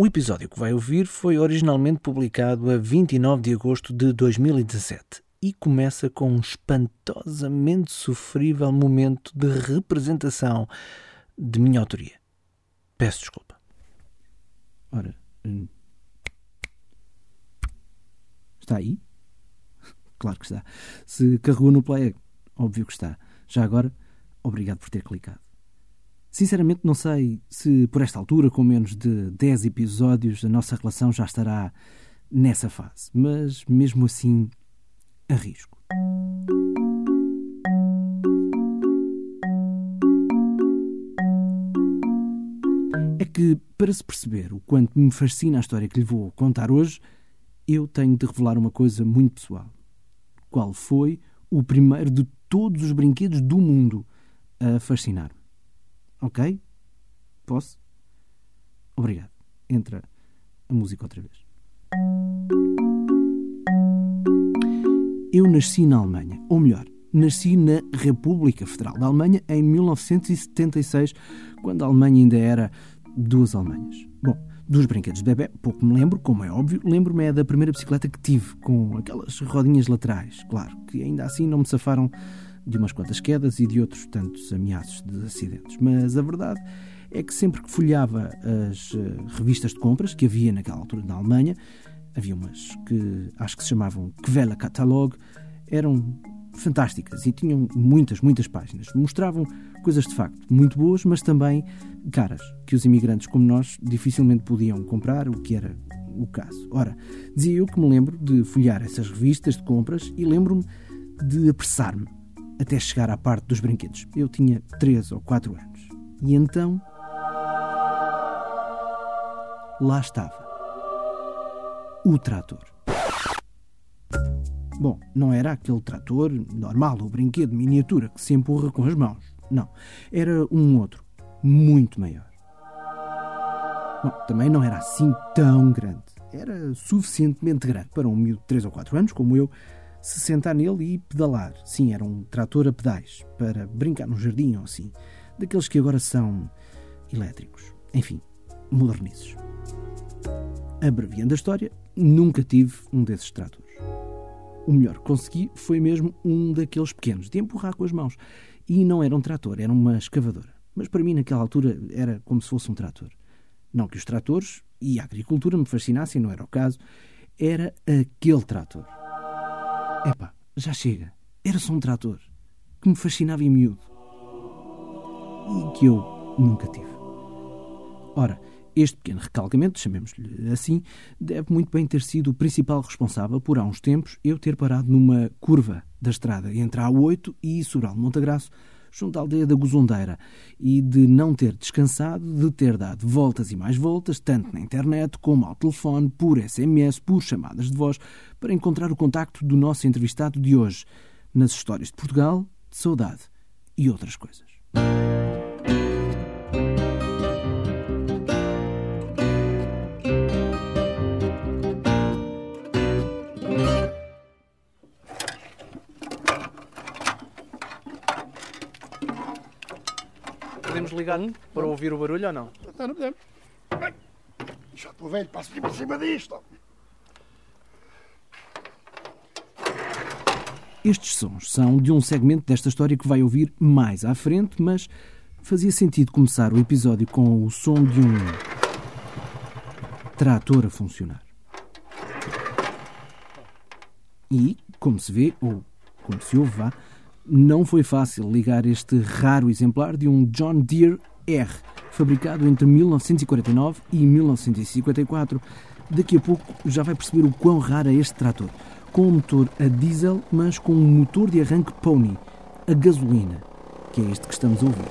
O episódio que vai ouvir foi originalmente publicado a 29 de agosto de 2017 e começa com um espantosamente sofrível momento de representação de minha autoria. Peço desculpa. Ora. hum. Está aí? Claro que está. Se carregou no play, óbvio que está. Já agora, obrigado por ter clicado. Sinceramente, não sei se por esta altura, com menos de 10 episódios, a nossa relação já estará nessa fase. Mas mesmo assim, arrisco. É que, para se perceber o quanto me fascina a história que lhe vou contar hoje, eu tenho de revelar uma coisa muito pessoal. Qual foi o primeiro de todos os brinquedos do mundo a fascinar-me? Ok? Posso? Obrigado. Entra a música outra vez. Eu nasci na Alemanha, ou melhor, nasci na República Federal da Alemanha em 1976, quando a Alemanha ainda era duas Alemanhas. Bom, dos brinquedos de bebê, pouco me lembro, como é óbvio, lembro-me é da primeira bicicleta que tive, com aquelas rodinhas laterais, claro, que ainda assim não me safaram de umas quantas quedas e de outros tantos ameaços de acidentes. Mas a verdade é que sempre que folhava as eh, revistas de compras que havia naquela altura na Alemanha, havia umas que acho que se chamavam Quelle Catalog, eram fantásticas e tinham muitas, muitas páginas. Mostravam coisas de facto muito boas, mas também caras, que os imigrantes como nós dificilmente podiam comprar, o que era o caso. Ora, dizia eu que me lembro de folhear essas revistas de compras e lembro-me de apressar-me até chegar à parte dos brinquedos. Eu tinha 3 ou 4 anos. E então. Lá estava. O trator. Bom, não era aquele trator normal, o brinquedo miniatura que se empurra com as mãos. Não. Era um outro, muito maior. Bom, também não era assim tão grande. Era suficientemente grande para um miúdo de 3 ou 4 anos, como eu, se sentar nele e pedalar. Sim, era um trator a pedais, para brincar no jardim ou assim. Daqueles que agora são elétricos. Enfim, modernizes. Abreviando a história, nunca tive um desses tratores. O melhor que consegui foi mesmo um daqueles pequenos, de empurrar com as mãos. E não era um trator, era uma escavadora. Mas para mim, naquela altura, era como se fosse um trator. Não que os tratores e a agricultura me fascinassem, não era o caso. Era aquele trator. Epá, já chega. Era só um trator. Que me fascinava em miúdo. E que eu nunca tive. Ora, este pequeno recalcamento, chamemos-lhe assim, deve muito bem ter sido o principal responsável por, há uns tempos, eu ter parado numa curva da estrada entre a A8 e Sobral de Montagraço, junto à aldeia da Gozondeira, e de não ter descansado, de ter dado voltas e mais voltas, tanto na internet como ao telefone, por SMS, por chamadas de voz, para encontrar o contacto do nosso entrevistado de hoje, nas histórias de Portugal, de saudade e outras coisas. Ligar para ouvir o barulho ou não? Então não podemos. Ai, Já estou velho, passo aqui por cima disto. Estes sons são de um segmento desta história que vai ouvir mais à frente, mas fazia sentido começar o episódio com o som de um trator a funcionar. E, como se vê, ou como se ouve, vá, não foi fácil ligar este raro exemplar de um John Deere R, fabricado entre 1949 e 1954. Daqui a pouco já vai perceber o quão raro é este trator. Com um motor a diesel, mas com um motor de arranque Pony, a gasolina, que é este que estamos a ouvir.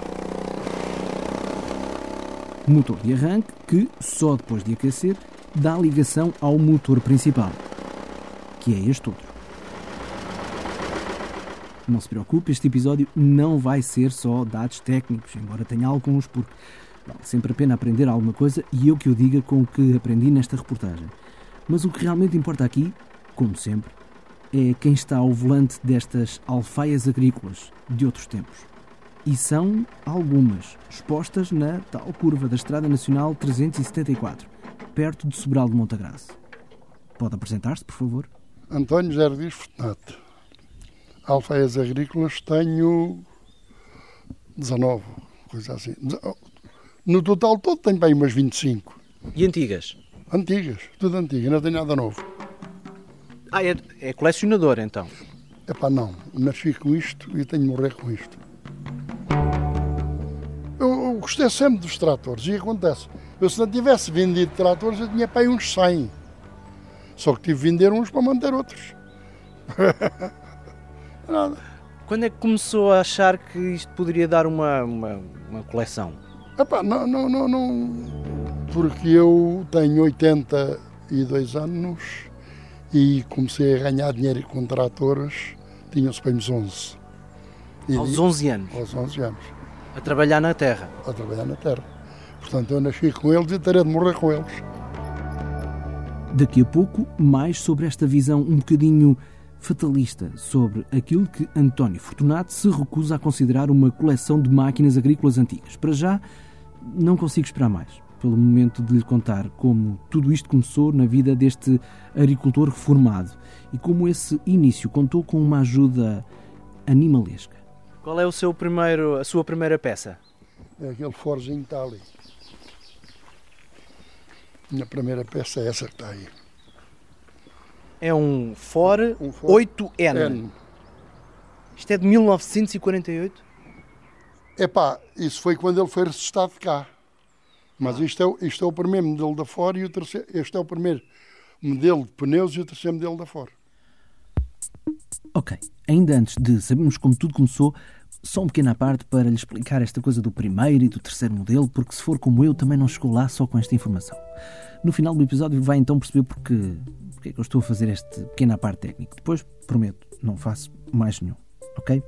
Motor de arranque que, só depois de aquecer, dá ligação ao motor principal, que é este outro. Não se preocupe, este episódio não vai ser só dados técnicos, embora tenha alguns, porque vale sempre a pena aprender alguma coisa e eu que o diga com o que aprendi nesta reportagem. Mas o que realmente importa aqui, como sempre, é quem está ao volante destas alfaias agrícolas de outros tempos. E são algumas, expostas na tal curva da Estrada Nacional 374, perto de Sobral de Montagraça. Pode apresentar-se, por favor? António Rodrigues Fortunato. Alfaias agrícolas tenho 19, coisa assim. No total todo tenho bem umas 25. E antigas? Antigas, tudo antiga, não tenho nada novo. Ah, é, é colecionador então? É pá, não. Nasci com isto e tenho de morrer com isto. Eu, eu gostei sempre dos tratores e acontece. Eu se não tivesse vendido tratores, eu tinha para aí uns 100. Só que tive de vender uns para manter outros. Nada. Quando é que começou a achar que isto poderia dar uma, uma, uma coleção? Epá, não, não, não, não. Porque eu tenho 82 anos e comecei a ganhar dinheiro com tratores, tinha-se para uns 11. E aos 11 anos? Aos 11 anos. A trabalhar na terra? A trabalhar na terra. Portanto, eu nasci com eles e terei de morrer com eles. Daqui a pouco, mais sobre esta visão um bocadinho fatalista sobre aquilo que António Fortunato se recusa a considerar uma coleção de máquinas agrícolas antigas. Para já, não consigo esperar mais pelo momento de lhe contar como tudo isto começou na vida deste agricultor reformado e como esse início contou com uma ajuda animalesca. Qual é o seu primeiro, a sua primeira peça? É aquele Forzinho Tali. Minha primeira peça é essa que está aí. É um Ford, um Ford 8N. N. Isto é de 1948? Epá, isso foi quando ele foi ressuscitado cá. Mas ah. isto, é, isto é o primeiro modelo da Ford e o terceiro, este é o primeiro modelo de pneus e o terceiro modelo da Ford. Ok, ainda antes de sabermos como tudo começou, só um pequena parte para lhe explicar esta coisa do primeiro e do terceiro modelo, porque se for como eu, também não chegou lá só com esta informação. No final do episódio vai então perceber porque, porque é que eu estou a fazer este pequena parte técnico. Depois, prometo, não faço mais nenhum, ok?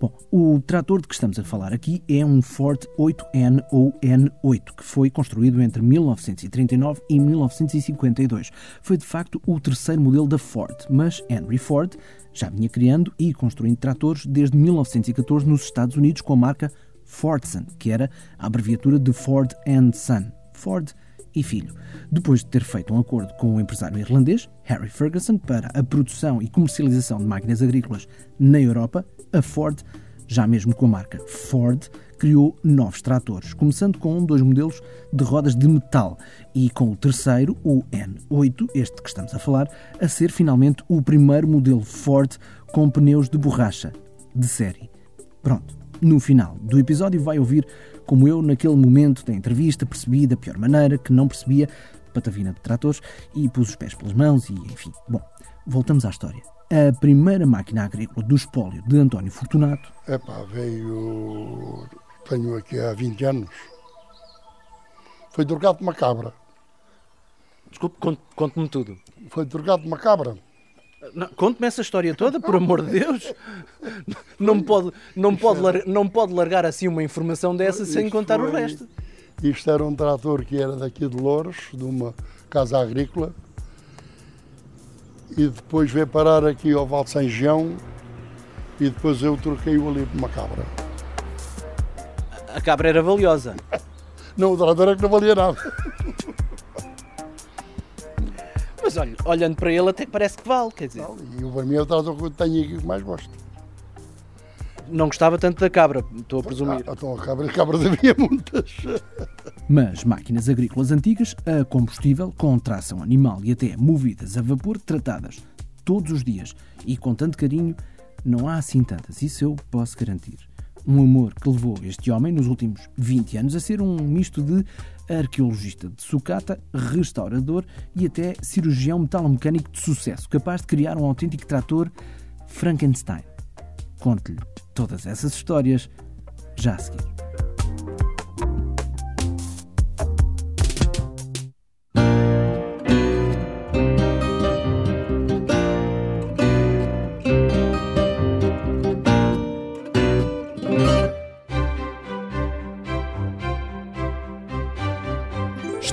Bom, o trator de que estamos a falar aqui é um Ford 8N ou N8, que foi construído entre 1939 e 1952. Foi de facto o terceiro modelo da Ford, mas Henry Ford já vinha criando e construindo tratores desde 1914 nos Estados Unidos com a marca Fordson, que era a abreviatura de Ford and Son. Ford e filho. Depois de ter feito um acordo com o empresário irlandês, Harry Ferguson, para a produção e comercialização de máquinas agrícolas na Europa, a Ford, já mesmo com a marca Ford, criou novos tratores, começando com dois modelos de rodas de metal e com o terceiro, o N8, este que estamos a falar, a ser finalmente o primeiro modelo Ford com pneus de borracha de série. Pronto, no final do episódio vai ouvir como eu, naquele momento da entrevista, percebi da pior maneira que não percebia patavina de tratores e pus os pés pelas mãos e enfim. Bom, voltamos à história. A primeira máquina agrícola do espólio de António Fortunato. Epá, veio. Tenho aqui há 20 anos. Foi trocado de uma cabra. Desculpe, conte-me tudo. Foi trocado de uma cabra. Conte-me essa história toda, por amor de Deus. Não pode, não, pode largar, não pode largar assim uma informação dessa sem contar foi, o resto. Isto era um trator que era daqui de Louros, de uma casa agrícola, e depois veio parar aqui ao Val de São João, e depois eu troquei-o ali por uma cabra. A cabra era valiosa? Não, o trator é que não valia nada. Mas olha, olhando para ele até parece que vale, quer dizer. E o mim é o que eu tenho aqui que mais gosto. Não gostava tanto da cabra, estou a presumir. Ah, então a cabra, a cabra havia muitas. Mas máquinas agrícolas antigas a combustível, com tração animal e até movidas a vapor, tratadas todos os dias e com tanto carinho, não há assim tantas, isso eu posso garantir. Um amor que levou este homem, nos últimos 20 anos, a ser um misto de arqueologista de sucata, restaurador e até cirurgião metalomecânico de sucesso, capaz de criar um autêntico trator Frankenstein. Conte-lhe todas essas histórias já a seguir.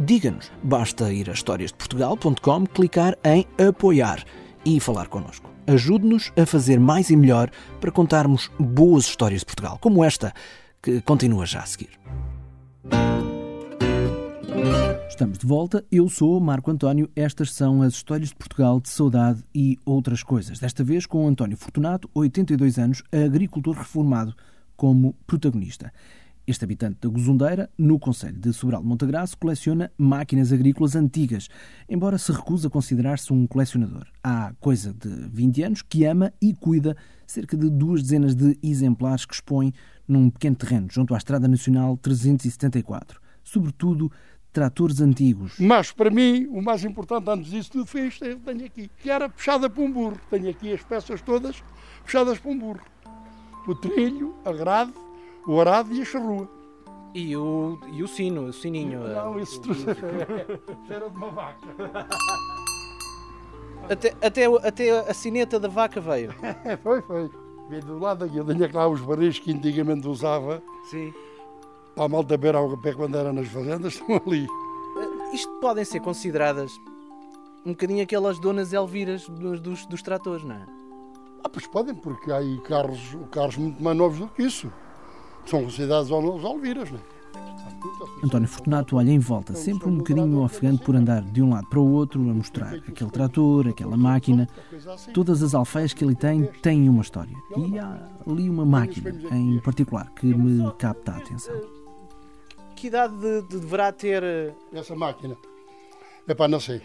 diga-nos. Basta ir a historiasdeportugal.com, clicar em apoiar e falar connosco. Ajude-nos a fazer mais e melhor para contarmos boas histórias de Portugal, como esta, que continua já a seguir. Estamos de volta. Eu sou Marco António. Estas são as histórias de Portugal de saudade e outras coisas. Desta vez com António Fortunato, 82 anos, agricultor reformado, como protagonista. Este habitante da Gozundeira, no Conselho de Sobral de Montagraço, coleciona máquinas agrícolas antigas, embora se recuse a considerar-se um colecionador. Há coisa de 20 anos que ama e cuida cerca de duas dezenas de exemplares que expõe num pequeno terreno junto à Estrada Nacional 374. Sobretudo tratores antigos. Mas, para mim, o mais importante antes disso tudo foi isto que tenho aqui, que era puxada por um burro. Tenho aqui as peças todas puxadas por um burro. O trilho, a grade, o arado e a charrua. E o, e o sino, o sininho. Não, isso tudo era de uma vaca. Até, até, até a sineta da vaca veio. É, foi, foi. Veio do lado aqui. Eu tenho lá os barris que antigamente usava. Sim. Para a malta beber água pé quando era nas fazendas, estão ali. Isto podem ser consideradas um bocadinho aquelas donas Elviras dos, dos, dos tratores, não é? Ah, pois podem, porque há aí carros, carros muito mais novos do que isso. São considerados os Alviras, não é? António Fortunato olha em volta, sempre um bocadinho ofegante por andar de um lado para o outro a mostrar aquele trator, aquela máquina. Todas as alfaias que ele tem têm uma história. E há ali uma máquina em particular que me capta a atenção. Que idade de, de deverá ter eh, essa máquina? É para não sei.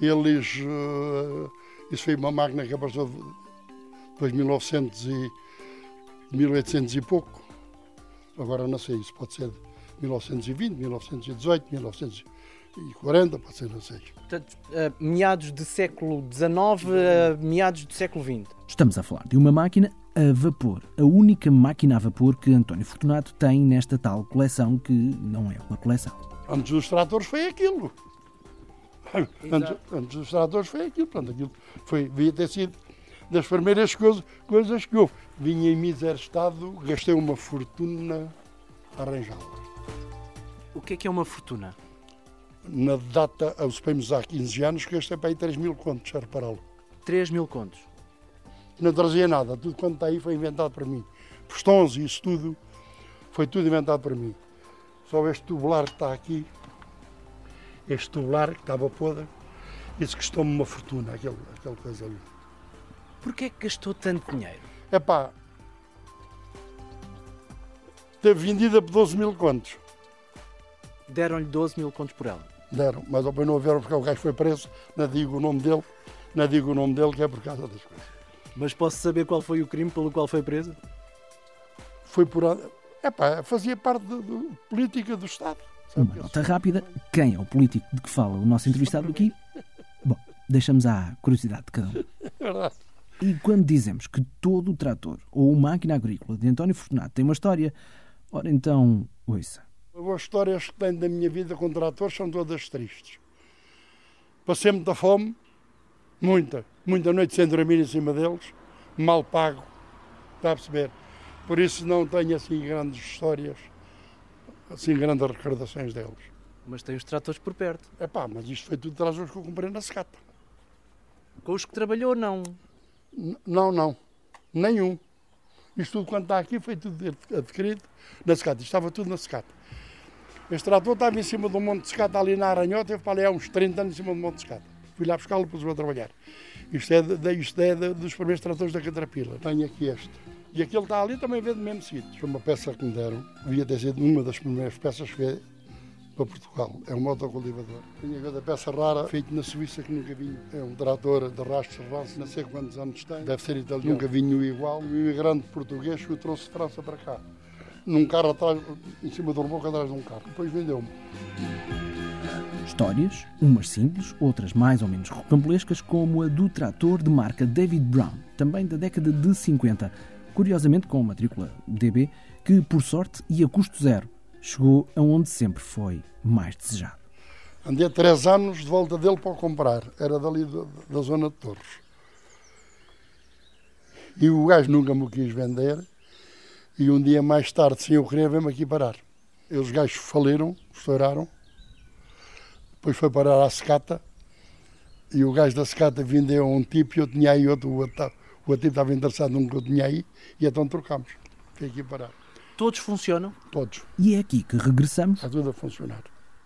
Eles. Uh, isso foi uma máquina que apareceu depois de 1900 e 1800 e pouco. Agora não sei, isso pode ser 1920, 1918, 1940, pode ser, não sei. Portanto, uh, meados do século XIX, meados do século XX. Estamos a falar de uma máquina a vapor, a única máquina a vapor que António Fortunato tem nesta tal coleção que não é uma coleção. Antes dos tratores foi aquilo. Antes, antes, dos tratores foi aquilo. Portanto, aquilo foi, devia ter sido das primeiras coisas, coisas que houve. Vinha em misério estado, gastei uma fortuna a arranjá-la. O que é que é uma fortuna? Na data, aos supemos há 15 anos, que gastei para aí 3 mil contos a repará-lo. 3 mil contos? Não trazia nada, tudo quanto está aí foi inventado para mim. Postões e isso tudo, foi tudo inventado para mim. Só este tubular que está aqui, este tubular que estava podre, isso custou-me uma fortuna, aquele, aquela coisa ali. Porquê é que gastou tanto dinheiro? É pá, teve vendida por 12 mil contos. Deram-lhe 12 mil contos por ela? Deram, mas depois não houveram porque o gajo foi preso, não digo o nome dele, não digo o nome dele que é por causa das coisas. Mas posso saber qual foi o crime pelo qual foi preso? Foi por. É pá, fazia parte da política do Estado. Uma nota rápida: quem é o político de que fala o nosso entrevistado aqui? Bom, deixamos à curiosidade de cada um. É verdade. E quando dizemos que todo o trator ou máquina agrícola de António Fortunato tem uma história, ora então, ouça. As histórias que tenho da minha vida com tratores são todas tristes. Passei muita fome, muita, muita noite sem dormir em cima deles, mal pago, está a perceber? Por isso não tenho assim grandes histórias, assim grandes recordações deles. Mas tem os tratores por perto. É pá, mas isto foi tudo tratores que eu comprei na secata. Com os que trabalhou, não? Não, não. Nenhum. Isto tudo quanto está aqui foi tudo adquirido na secata. Isto estava tudo na secata. Este trator estava em cima do monte de secata ali na Aranhota, teve para ali há uns 30 anos em cima do monte de secata. Fui lá buscá-lo e pus-o a trabalhar. Isto é, de, isto é de, dos primeiros tratores da Caterpillar. Tenho aqui este. E aquele está ali também vê do mesmo sítio. Foi uma peça que me deram. Devia ter sido uma das primeiras peças que para Portugal. É um motocultivador. Tenho agora peça rara, feita na Suíça, que nunca vi. É um trator de rastro serrano, não sei quantos anos tem. Deve ser italiano. Nunca vi igual. Um imigrante português que o trouxe de França para cá. Num carro atrás, em cima do reboco, atrás de um carro. Depois vendeu-me. Histórias, umas simples, outras mais ou menos rocambolescas, como a do trator de marca David Brown, também da década de 50, curiosamente com matrícula DB, que, por sorte e a custo zero, chegou aonde sempre foi mais desejado. Andei três anos de volta dele para o comprar. Era dali da, zona de Torres. E o gajo nunca me quis vender. E um dia mais tarde, sem eu querer, veio-me aqui parar. E os gajos faliram, estouraram. Depois foi parar à secata. E o gajo da secata vendeu um tipo e eu tinha aí outro. O outro, o outro tipo estava interessado num que eu tinha aí. E então trocámos. Fiquei aqui parar. Todos funcionam? Todos. E é aqui que regressamos Está tudo a funcionar.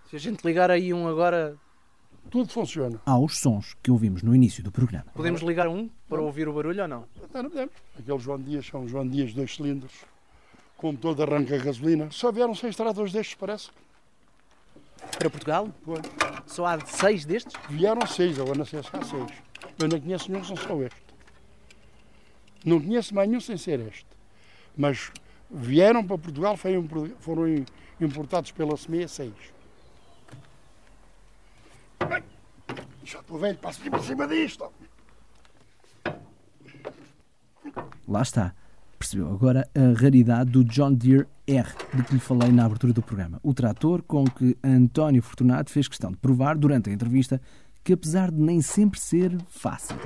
Se a gente ligar aí um agora, Tudo funciona. aos sons que ouvimos no início do programa. podemos ligar um para ouvir o barulho ou não? Não podemos. Aqueles João Dias são João Dias dois cilindros, com todo arranca a gasolina. Só vieram seis tratores destes, parece. Para Portugal? Foi. Só há seis destes? Vieram seis, agora não sei se há seis. Eu não conheço nenhum sem só este. Não conheço mais nenhum sem ser este. Mas vieram para Portugal, foram im- importados pela SMEA seis. Bem, Já estou velho, passo aqui para cima disto. Lá está. Percebeu agora a raridade do John Deere R, de que lhe falei na abertura do programa. O trator com que António Fortunato fez questão de provar durante a entrevista que, apesar de nem sempre ser fácil,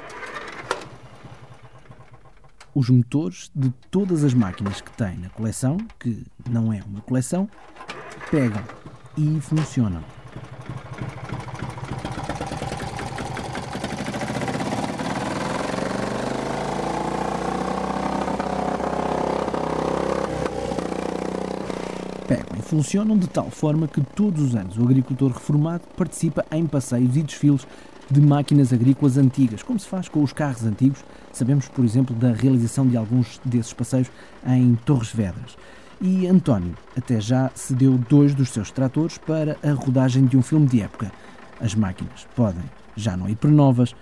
os motores de todas as máquinas que tem na coleção, que não é uma coleção, pegam e funcionam. pegam e funcionam de tal forma que todos os anos o agricultor reformado participa em passeios e desfiles de máquinas agrícolas antigas, como se faz com os carros antigos. Sabemos, por exemplo, da realização de alguns desses passeios em Torres Vedras. E António até já cedeu dois dos seus tratores para a rodagem de um filme de época. As máquinas podem já não ir para novas,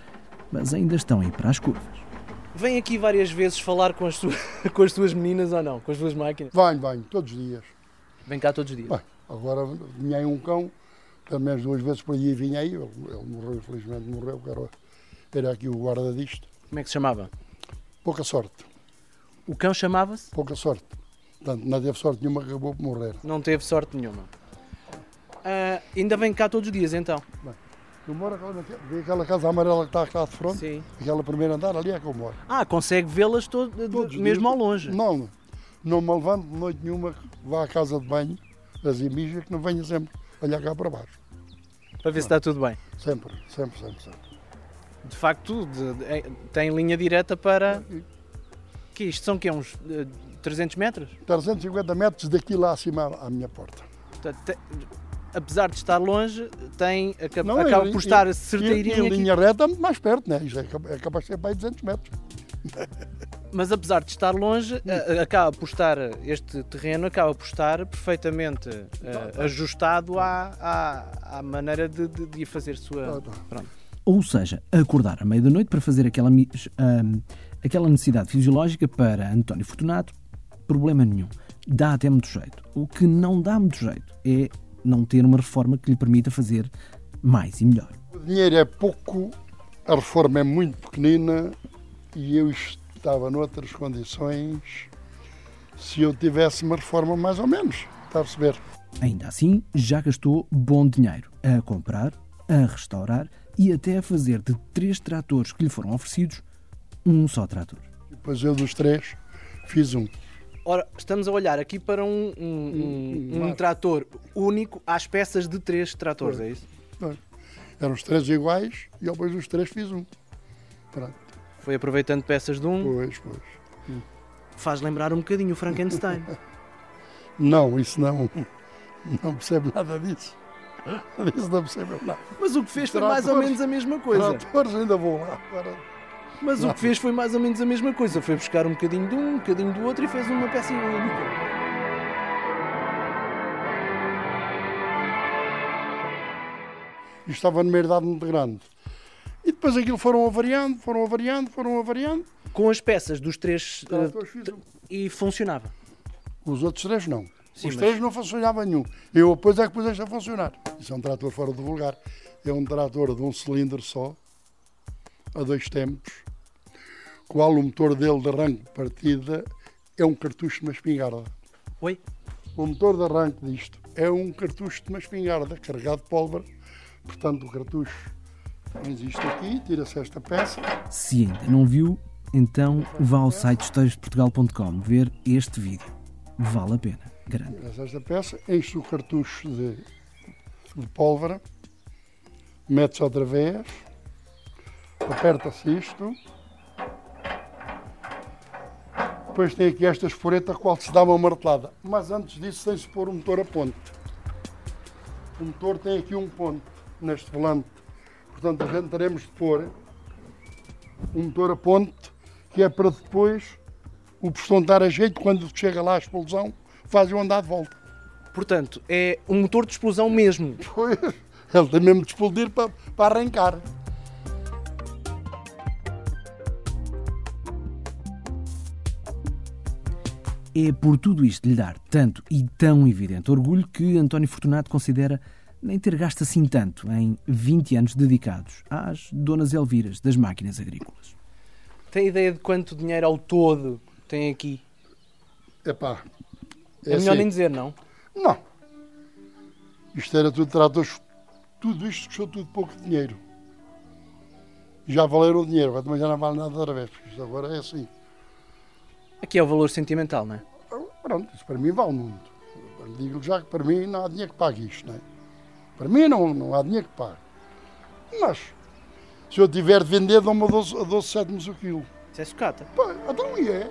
mas ainda estão a ir para as curvas. Vem aqui várias vezes falar com as, suas, com as suas meninas ou não? Com as suas máquinas? Venho, venho, todos os dias. Vem cá todos os dias. Bem, agora vinha um cão, pelo menos duas vezes por dia vinha aí, ele, ele morreu, infelizmente morreu, que era, era aqui o guarda disto. Como é que se chamava? Pouca sorte, O cão chamava-se? pouca sorte. Portanto, não teve sorte nenhuma, acabou por morrer. Não teve sorte nenhuma. Ah, ainda vem cá todos os dias então? Eu moro aquela, vê aquela casa amarela que está cá de frente, Sim. aquela primeira andar, ali é que eu moro. Ah, consegue vê-las todo, Todos os mesmo dias. ao longe. Não, não me levanto de noite nenhuma, que vá à casa de banho, das imijas, que não venha sempre olhar cá para baixo. Para ver se está tudo bem. Sempre, sempre, sempre, sempre. De facto, de- de- é- tem linha direta para. Que isto são que uns eh, 300 metros? 350 metros daqui lá acima à minha porta. Portanto, te- apesar de estar longe, tem, acaba, Não, acaba e- por estar certeirinho em aqui. linha reta, mais perto, né? Isto é, é capaz de ser para aí 200 metros. Mas apesar de estar longe, a- acaba por estar, este terreno acaba por estar perfeitamente eh, ajustado à, à, à maneira de, de, de ir fazer sua. Tá, tá. Pronto. Ou seja, acordar à meia da noite para fazer aquela, aquela necessidade fisiológica para António Fortunato, problema nenhum. Dá até muito jeito. O que não dá muito jeito é não ter uma reforma que lhe permita fazer mais e melhor. O dinheiro é pouco, a reforma é muito pequenina e eu estava noutras condições se eu tivesse uma reforma mais ou menos. Está a perceber? Ainda assim, já gastou bom dinheiro a comprar, a restaurar e até a fazer de três tratores que lhe foram oferecidos um só trator. E depois eu dos três fiz um. Ora, estamos a olhar aqui para um, um, um- Um- trator único às peças de três tratores, Pois. é isso? Eram os três iguais e depois dos três fiz um. Pronto. Foi aproveitando peças de um, Pois, pois. faz lembrar um bocadinho o Frankenstein. Não, isso não. Não percebo nada disso. Disso não percebo nada. Mas o que fez foi mais ou menos a mesma coisa. Tratores ainda vou lá. Agora, Mas o que fez foi mais ou menos a mesma coisa. Foi buscar um bocadinho de um, um bocadinho do outro e fez uma peça única. estava numa idade muito grande. Depois aquilo foram avariando, foram avariando, foram avariando. Com as peças dos três um. e funcionava. Os outros três não. Sim, Os mas- três não funcionava nenhum. Eu depois é que pus este a funcionar. Isso é um trator fora do vulgar. É um trator de um cilindro só, a dois tempos, qual o motor dele de arranque de partida é um cartucho de uma espingarda. Oi? O motor de arranque disto é um cartucho de uma espingarda carregado de pólvora Portanto, o cartucho pões isto aqui, tira-se esta peça. Se ainda não viu, então vá ao site historiasdeportugal.com ver este vídeo. Vale a pena, garanto. Tira-se esta peça, enche o cartucho de, de pólvora, mete-se outra vez, aperta-se isto. Depois tem aqui esta esporeta a qual se dá uma martelada. Mas antes disso tem-se pôr o motor a ponte. O motor tem aqui um ponto neste volante. Portanto, a gente teremos de pôr um motor a ponte que é para depois o pistão estar a jeito quando chega lá a explosão faz o andar de volta. Portanto, é um motor de explosão mesmo. Pois, ele tem mesmo de explodir para, para arrancar. É por tudo isto de lhe dar tanto e tão evidente orgulho que António Fortunato considera nem ter gasto assim tanto em 20 anos dedicados às donas Elviras das máquinas agrícolas. Tem ideia de quanto dinheiro ao todo tem aqui? Epá, É, melhor nem dizer, não? Não. Isto era tudo tratores, tudo isto custou tudo pouco dinheiro. Já valeram o dinheiro, também já não vale nada outra vez, porque isto agora é assim. Aqui é o valor sentimental, não é? Pronto, isso para mim vale muito. Digo já que para mim não há dinheiro que pague isto, não é? Para mim não, não há dinheiro que pague. Mas, se eu tiver de vender, dou-me a 12, a 12 cêntimos o quilo. Isso é sucata. Pá, então e é.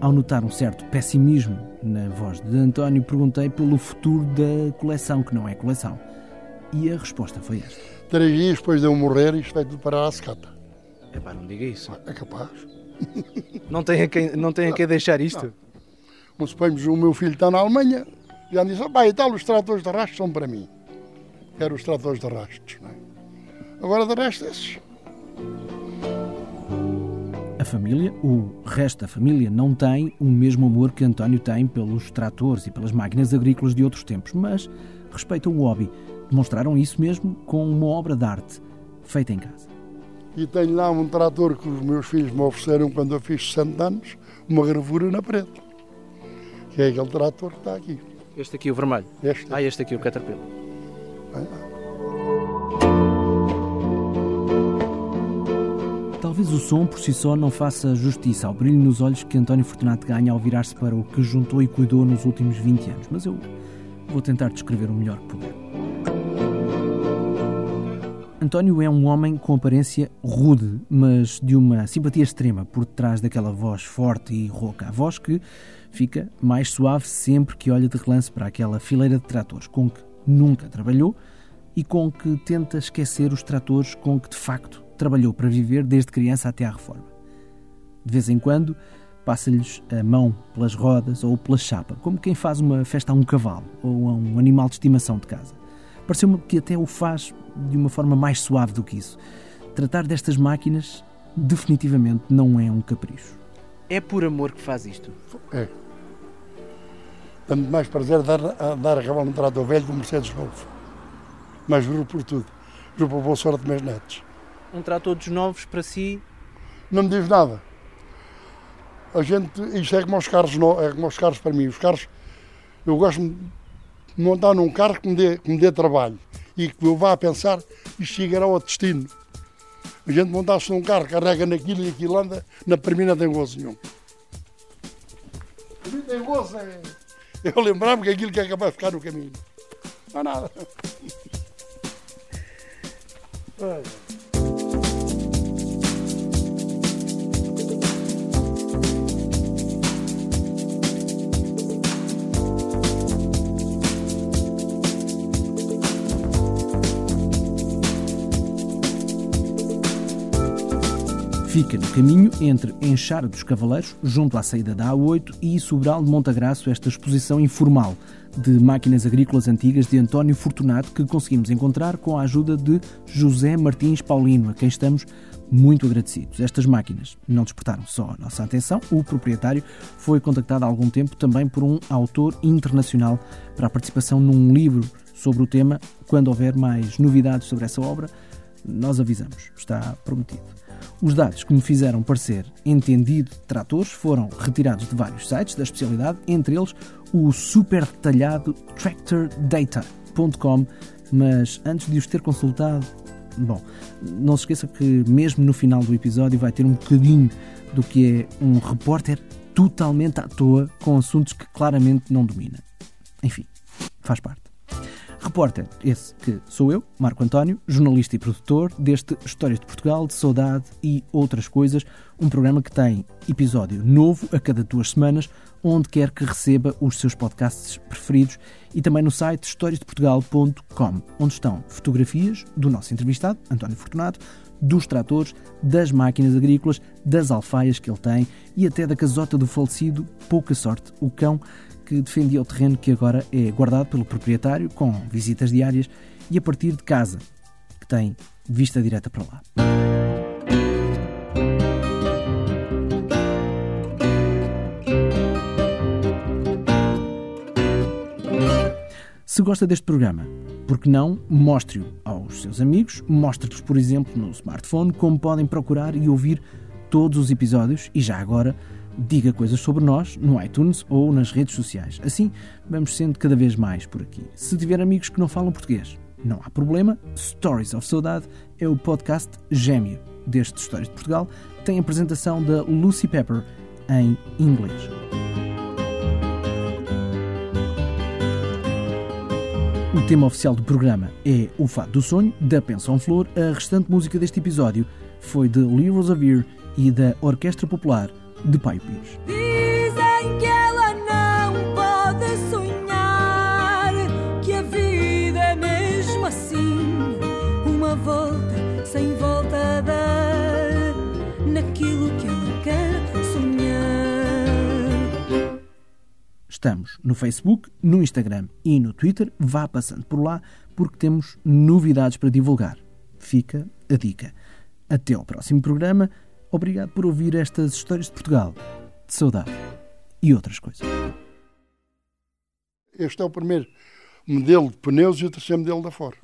Ao notar um certo pessimismo na voz de António, perguntei pelo futuro da coleção, que não é coleção. E a resposta foi esta. Três dias depois de eu morrer, isto vai tudo parar à secata. Epá, não diga isso. É capaz. Não tem a quem, não tem a quem deixar isto. Mas suponhamos o meu filho está na Alemanha, já disse, pai, e tal, os tratores de rastros são para mim. Quero os tratores de rastros. Não é? Agora de resto esses. A família, o resto da família, não tem o mesmo amor que António tem pelos tratores e pelas máquinas agrícolas de outros tempos, mas respeitam o hobby. Demonstraram isso mesmo com uma obra de arte feita em casa. E tenho lá um trator que os meus filhos me ofereceram quando eu fiz 60 anos, uma gravura na parede. Que é aquele trator que está aqui. Este aqui, o vermelho. Este. Ah, este aqui, o Caterpillar. Talvez o som por si só não faça justiça ao brilho nos olhos que António Fortunato ganha ao virar-se para o que juntou e cuidou nos últimos 20 anos, mas eu vou tentar descrever o melhor que puder. António é um homem com aparência rude, mas de uma simpatia extrema por detrás daquela voz forte e rouca. A voz que fica mais suave sempre que olha de relance para aquela fileira de tratores com que nunca trabalhou e com que tenta esquecer os tratores com que de facto trabalhou para viver desde criança até à reforma. De vez em quando passa-lhes a mão pelas rodas ou pela chapa, como quem faz uma festa a um cavalo ou a um animal de estimação de casa. Pareceu-me que até o faz de uma forma mais suave do que isso. Tratar destas máquinas definitivamente não é um capricho. É por amor que faz isto. É. Tanto mais prazer dar, a dar a cavalo num trator velho do Mercedes novo. Mas juro por tudo. Juro por boa sorte dos meus netos. Um trator dos novos para si. Não me diz nada. A gente, isto é como os carros, no- é como os carros para mim. Os carros, eu gosto de montar num carro que me dê, que me dê trabalho e que eu vá a pensar isto chegará ao destino. A gente montar-se num carro, carrega naquilo e aquilo anda, na não tem gozo nenhum. Para mim tem gozo é eu lembrar-me que aquilo que é capaz de ficar no caminho. Não há nada. Fica no caminho entre Enxara dos Cavaleiros, junto à saída da A8, e Sobral de Montagraço, esta exposição informal de máquinas agrícolas antigas de António Fortunato, que conseguimos encontrar com a ajuda de José Martins Paulino, a quem estamos muito agradecidos. Estas máquinas não despertaram só a nossa atenção, o proprietário foi contactado há algum tempo também por um autor internacional para a participação num livro sobre o tema. Quando houver mais novidades sobre essa obra, nós avisamos, está prometido. Os dados que me fizeram parecer entendido de tratores foram retirados de vários sites da especialidade, entre eles o super detalhado tractordata.com, mas antes de os ter consultado, bom, não se esqueça que mesmo no final do episódio vai ter um bocadinho do que é um repórter totalmente à toa com assuntos que claramente não domina. Enfim, faz parte. Repórter, esse que sou eu, Marco António, jornalista e produtor deste Histórias de Portugal, de Saudade e outras coisas, um programa que tem episódio novo a cada duas semanas, onde quer que receba os seus podcasts preferidos e também no site historiasdeportugal.com, onde estão fotografias do nosso entrevistado, António Fortunato, dos tratores, das máquinas agrícolas, das alfaias que ele tem e até da casota do falecido Pouca Sorte, o cão que defendia o terreno que agora é guardado pelo proprietário, com visitas diárias e a partir de casa, que tem vista direta para lá. Se gosta deste programa, por que não mostre-o aos seus amigos, mostre-lhes, por exemplo, no smartphone como podem procurar e ouvir todos os episódios e já agora diga coisas sobre nós no iTunes ou nas redes sociais. Assim, vamos sendo cada vez mais por aqui. Se tiver amigos que não falam português, não há problema. Stories of Saudade é o podcast gêmeo deste Histórias de Portugal. Tem a apresentação da Lucy Pepper em inglês. O tema oficial do programa é O Fado do Sonho, da Pensão Flor. A restante música deste episódio foi de Lee Rosavere e da Orquestra Popular de Paio Pires. Dizem que ela não pode sonhar, que a vida é mesmo assim, uma volta sem volta a dar, naquilo que ela quer sonhar. Estamos no Facebook, no Instagram e no Twitter. Vá passando por lá porque temos novidades para divulgar. Fica a dica. Até ao próximo programa. Obrigado por ouvir estas histórias de Portugal, de saudade e outras coisas. Este é o primeiro modelo de pneus e o terceiro modelo da Ford.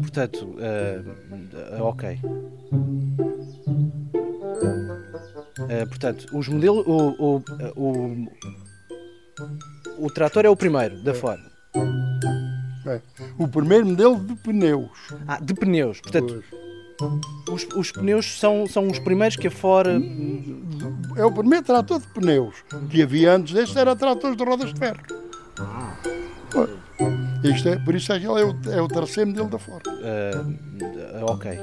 Portanto, uh, ok. Uh, portanto, os modelos. O, o, o, o trator é o primeiro da Ford. É. O primeiro modelo de pneus. Ah, de pneus. Portanto, Pois. Os, os pneus são, são os primeiros que a Ford. É o primeiro trator de pneus. Que havia antes deste era tratores de rodas de ferro. Pois. Isto é, por isso é que ele é o, é o terceiro modelo da Ford. Uh, ok.